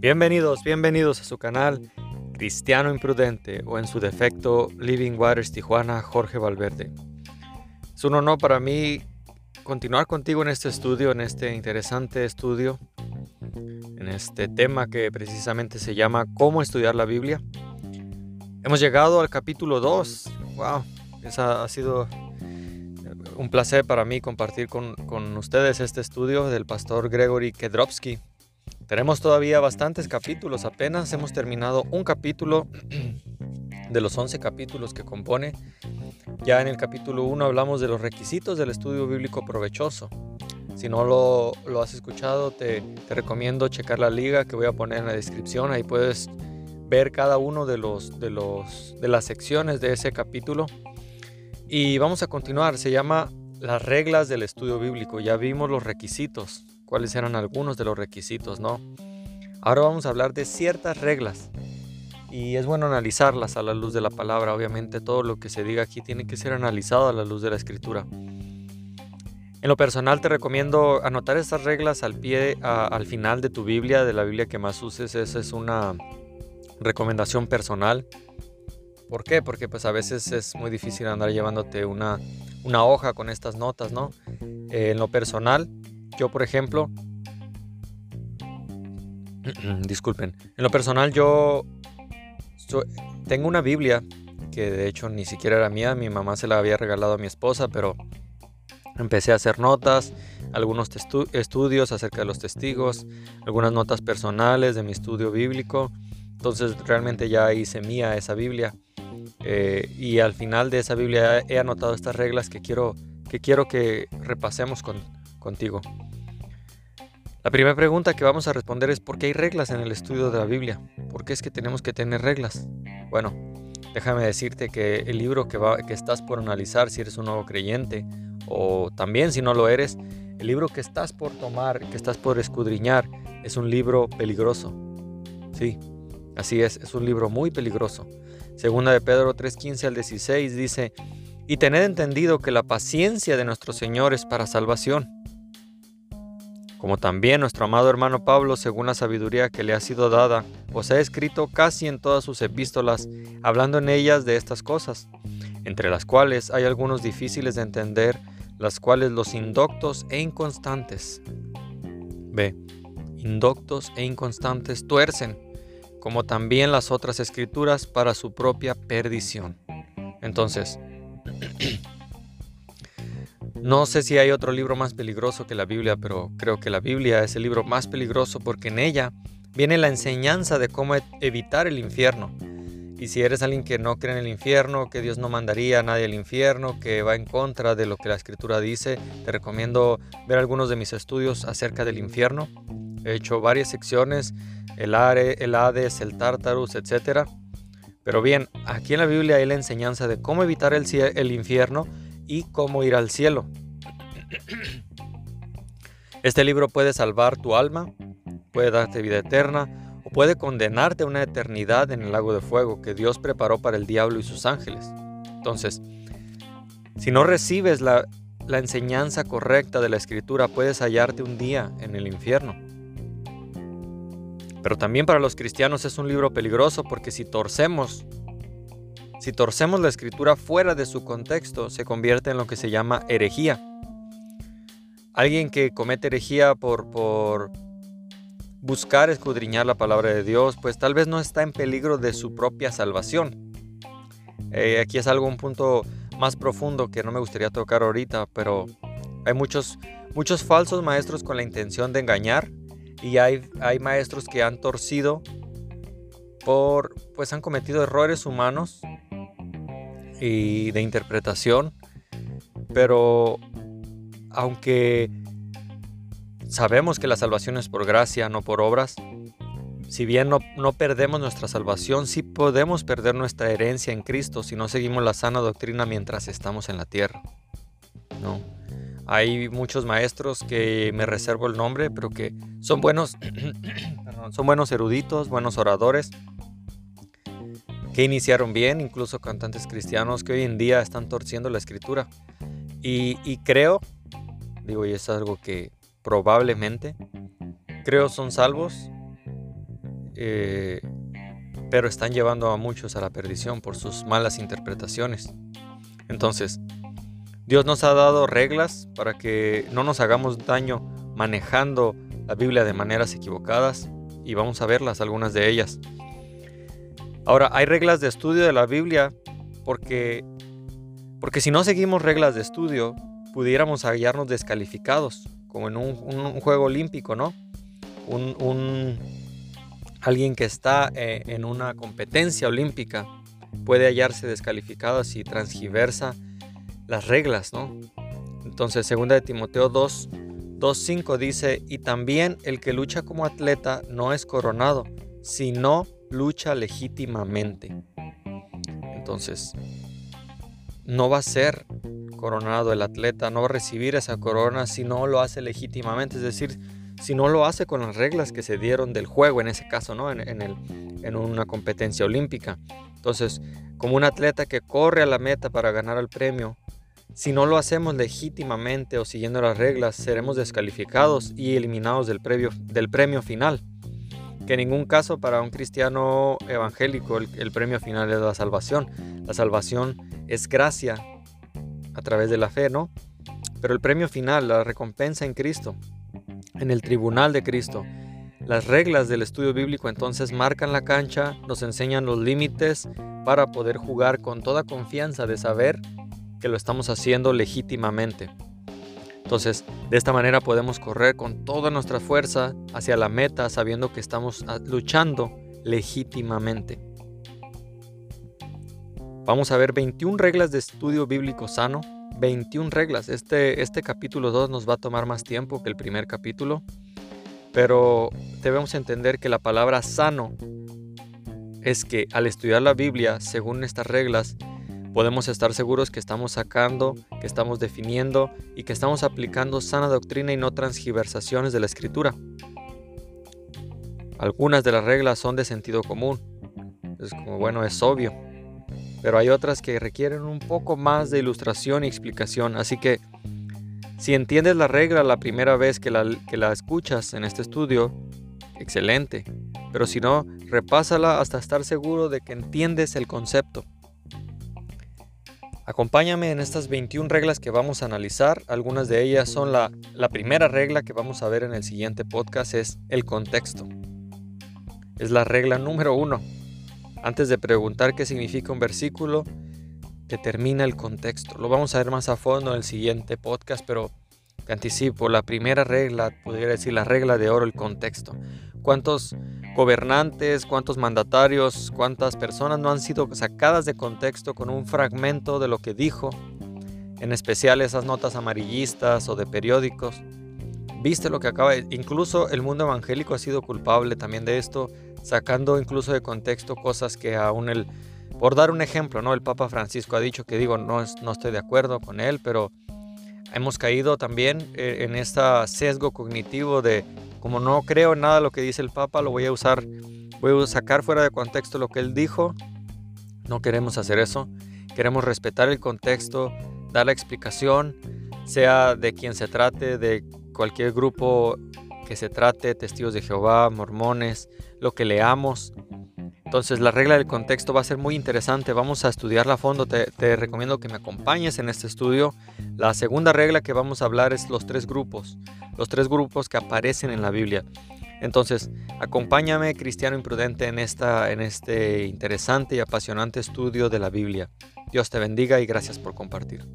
Bienvenidos, bienvenidos a su canal Cristiano Imprudente o en su defecto Living Waters Tijuana Jorge Valverde. Es un honor para mí continuar contigo en este estudio, en este interesante estudio, en este tema que precisamente se llama ¿Cómo estudiar la Biblia? Hemos llegado al capítulo 2. ¡Wow! Esa ha sido un placer para mí compartir con, con ustedes este estudio del pastor Gregory Kedrovsky. Tenemos todavía bastantes capítulos, apenas hemos terminado un capítulo de los 11 capítulos que compone. Ya en el capítulo 1 hablamos de los requisitos del estudio bíblico provechoso. Si no lo, has escuchado, te, te, recomiendo checar la liga que voy a poner en la descripción. Ahí puedes ver cada uno de, los, de, los, de las secciones de ese capítulo. Y vamos a continuar. Se llama las reglas del estudio bíblico. Ya vimos los requisitos cuáles eran algunos de los requisitos, ¿no? Ahora vamos a hablar de ciertas reglas y es bueno analizarlas a la luz de la palabra. Obviamente todo lo que se diga aquí tiene que ser analizado a la luz de la escritura. En lo personal te recomiendo anotar estas reglas al pie, al final de tu Biblia, de la Biblia que más uses. Esa es una recomendación personal. ¿Por qué? Porque pues a veces es muy difícil andar llevándote una, una hoja con estas notas, ¿no? Eh, en lo personal, yo, por ejemplo, disculpen, en lo personal yo tengo una Biblia que de hecho ni siquiera era mía, mi mamá se la había regalado a mi esposa, pero empecé a hacer notas, algunos estudios acerca de los testigos, algunas notas personales de mi estudio bíblico. Entonces realmente ya hice mía esa Biblia. Eh, y al final de esa Biblia he anotado estas reglas que quiero que, quiero que repasemos con, contigo. La primera pregunta que vamos a responder es ¿por qué hay reglas en el estudio de la Biblia? ¿Por qué es que tenemos que tener reglas? Bueno, déjame decirte que el libro que, va, que estás por analizar si eres un nuevo creyente o también si no lo eres, el libro que estás por tomar, que estás por escudriñar, es un libro peligroso. Sí, así es, es un libro muy peligroso. Segunda de Pedro 3:15 al 16 dice, y tened entendido que la paciencia de nuestro Señor es para salvación como también nuestro amado hermano Pablo, según la sabiduría que le ha sido dada, os ha escrito casi en todas sus epístolas, hablando en ellas de estas cosas, entre las cuales hay algunos difíciles de entender, las cuales los indoctos e inconstantes, ve, indoctos e inconstantes tuercen, como también las otras escrituras para su propia perdición. Entonces, No sé si hay otro libro más peligroso que la Biblia, pero creo que la Biblia es el libro más peligroso porque en ella viene la enseñanza de cómo e-, evitar el infierno. Y si eres alguien que no cree en el infierno, que Dios no mandaría a nadie al infierno, que va en contra de lo que la escritura dice, te recomiendo ver algunos de mis estudios acerca del infierno. He hecho varias secciones, el, Are, el Hades, el Tartarus, etc. Pero bien, aquí en la Biblia hay la enseñanza de cómo evitar el, el infierno y cómo ir al cielo. Este libro puede salvar tu alma, puede darte vida eterna o puede condenarte a una eternidad en el lago de fuego que Dios preparó para el diablo y sus ángeles. Entonces, si no recibes la, la enseñanza correcta de la escritura, puedes hallarte un día en el infierno. Pero también para los cristianos es un libro peligroso porque si torcemos si torcemos la escritura fuera de su contexto, se convierte en lo que se llama herejía. Alguien que comete herejía por, buscar escudriñar la palabra de Dios, pues tal vez no está en peligro de su propia salvación. Eh, aquí es algo, un punto más profundo que no me gustaría tocar ahorita, pero hay muchos, muchos falsos maestros con la intención de engañar y hay, hay maestros que han torcido por, pues han cometido errores humanos y de interpretación, pero aunque sabemos que la salvación es por gracia, no por obras, si bien no, no, perdemos nuestra salvación, sí podemos perder nuestra herencia en Cristo si no seguimos la sana doctrina mientras estamos en la tierra. ¿no? Hay muchos maestros que me reservo el nombre, pero que son buenos, son buenos eruditos, buenos oradores, que iniciaron bien, incluso cantantes cristianos que hoy en día están torciendo la escritura. Y, creo, digo, y es algo que probablemente, creo son salvos eh, pero están llevando a muchos a la perdición por sus malas interpretaciones. Entonces, Dios nos ha dado reglas para que no nos hagamos daño manejando la Biblia de maneras equivocadas y vamos a verlas, algunas de ellas. Ahora, hay reglas de estudio de la Biblia porque, porque si no seguimos reglas de estudio, pudiéramos hallarnos descalificados, como en un, juego olímpico, ¿no? Un, alguien que está eh, en una competencia olímpica puede hallarse descalificado si transgiversa las reglas, ¿no? Entonces, 2 de Timoteo 2, 2.5 dice, y también el que lucha como atleta no es coronado, sino lucha legítimamente. Entonces, no va a ser coronado el atleta, no va a recibir esa corona si no lo hace legítimamente, es decir, si no lo hace con las reglas que se dieron del juego, en ese caso, ¿no? En, el, en una competencia olímpica. Entonces, como un atleta que corre a la meta para ganar el premio, si no lo hacemos legítimamente o siguiendo las reglas, seremos descalificados y eliminados del, del premio final que en ningún caso para un cristiano evangélico el, premio final es la salvación. La salvación es gracia a través de la fe, ¿no? Pero el premio final, la recompensa en Cristo, en el tribunal de Cristo, las reglas del estudio bíblico entonces marcan la cancha, nos enseñan los límites para poder jugar con toda confianza de saber que lo estamos haciendo legítimamente. Entonces, de esta manera podemos correr con toda nuestra fuerza hacia la meta sabiendo que estamos ah, luchando legítimamente. Vamos a ver 21 reglas de estudio bíblico sano. 21 reglas. Este, este capítulo 2 nos va a tomar más tiempo que el primer capítulo. Pero debemos entender que la palabra sano es que al estudiar la Biblia según estas reglas, podemos estar seguros que estamos sacando, que estamos definiendo y que estamos aplicando sana doctrina y no transgiversaciones de la escritura. Algunas de las reglas son de sentido común, es como bueno, es obvio, pero hay otras que requieren un poco más de ilustración y explicación, así que si entiendes la regla la primera vez que la, que la escuchas en este estudio, excelente, pero si no, repásala hasta estar seguro de que entiendes el concepto. Acompáñame en estas 21 reglas que vamos a analizar. Algunas de ellas son la, primera regla que vamos a ver en el siguiente podcast es el contexto. Es la regla número uno. Antes de preguntar qué significa un versículo, determina el contexto. Lo vamos a ver más a fondo en el siguiente podcast, pero te anticipo, la primera regla, podría decir la regla de oro, el contexto. ¿Cuántos gobernantes, cuántos mandatarios, cuántas personas no han sido sacadas de contexto con un fragmento de lo que dijo, en especial esas notas amarillistas o de periódicos. Viste lo que acaba, incluso el mundo evangélico ha sido culpable también de esto, sacando incluso de contexto cosas que aún el, por dar un ejemplo, ¿no? El Papa Francisco ha dicho que digo, no, no estoy de acuerdo con él, pero hemos caído también eh, en este sesgo cognitivo de como no creo en nada lo que dice el Papa, lo voy a usar, voy a sacar fuera de contexto lo que él dijo. No queremos hacer eso. Queremos respetar el contexto, dar la explicación, sea de quien se trate, de cualquier grupo que se trate, testigos de Jehová, mormones, lo que leamos. Entonces la regla del contexto va a ser muy interesante, vamos a estudiarla a fondo, te, te, recomiendo que me acompañes en este estudio. La segunda regla que vamos a hablar es los tres grupos, los tres grupos que aparecen en la Biblia. Entonces, acompáñame, cristiano imprudente, en, esta, en este interesante y apasionante estudio de la Biblia. Dios te bendiga y gracias por compartir.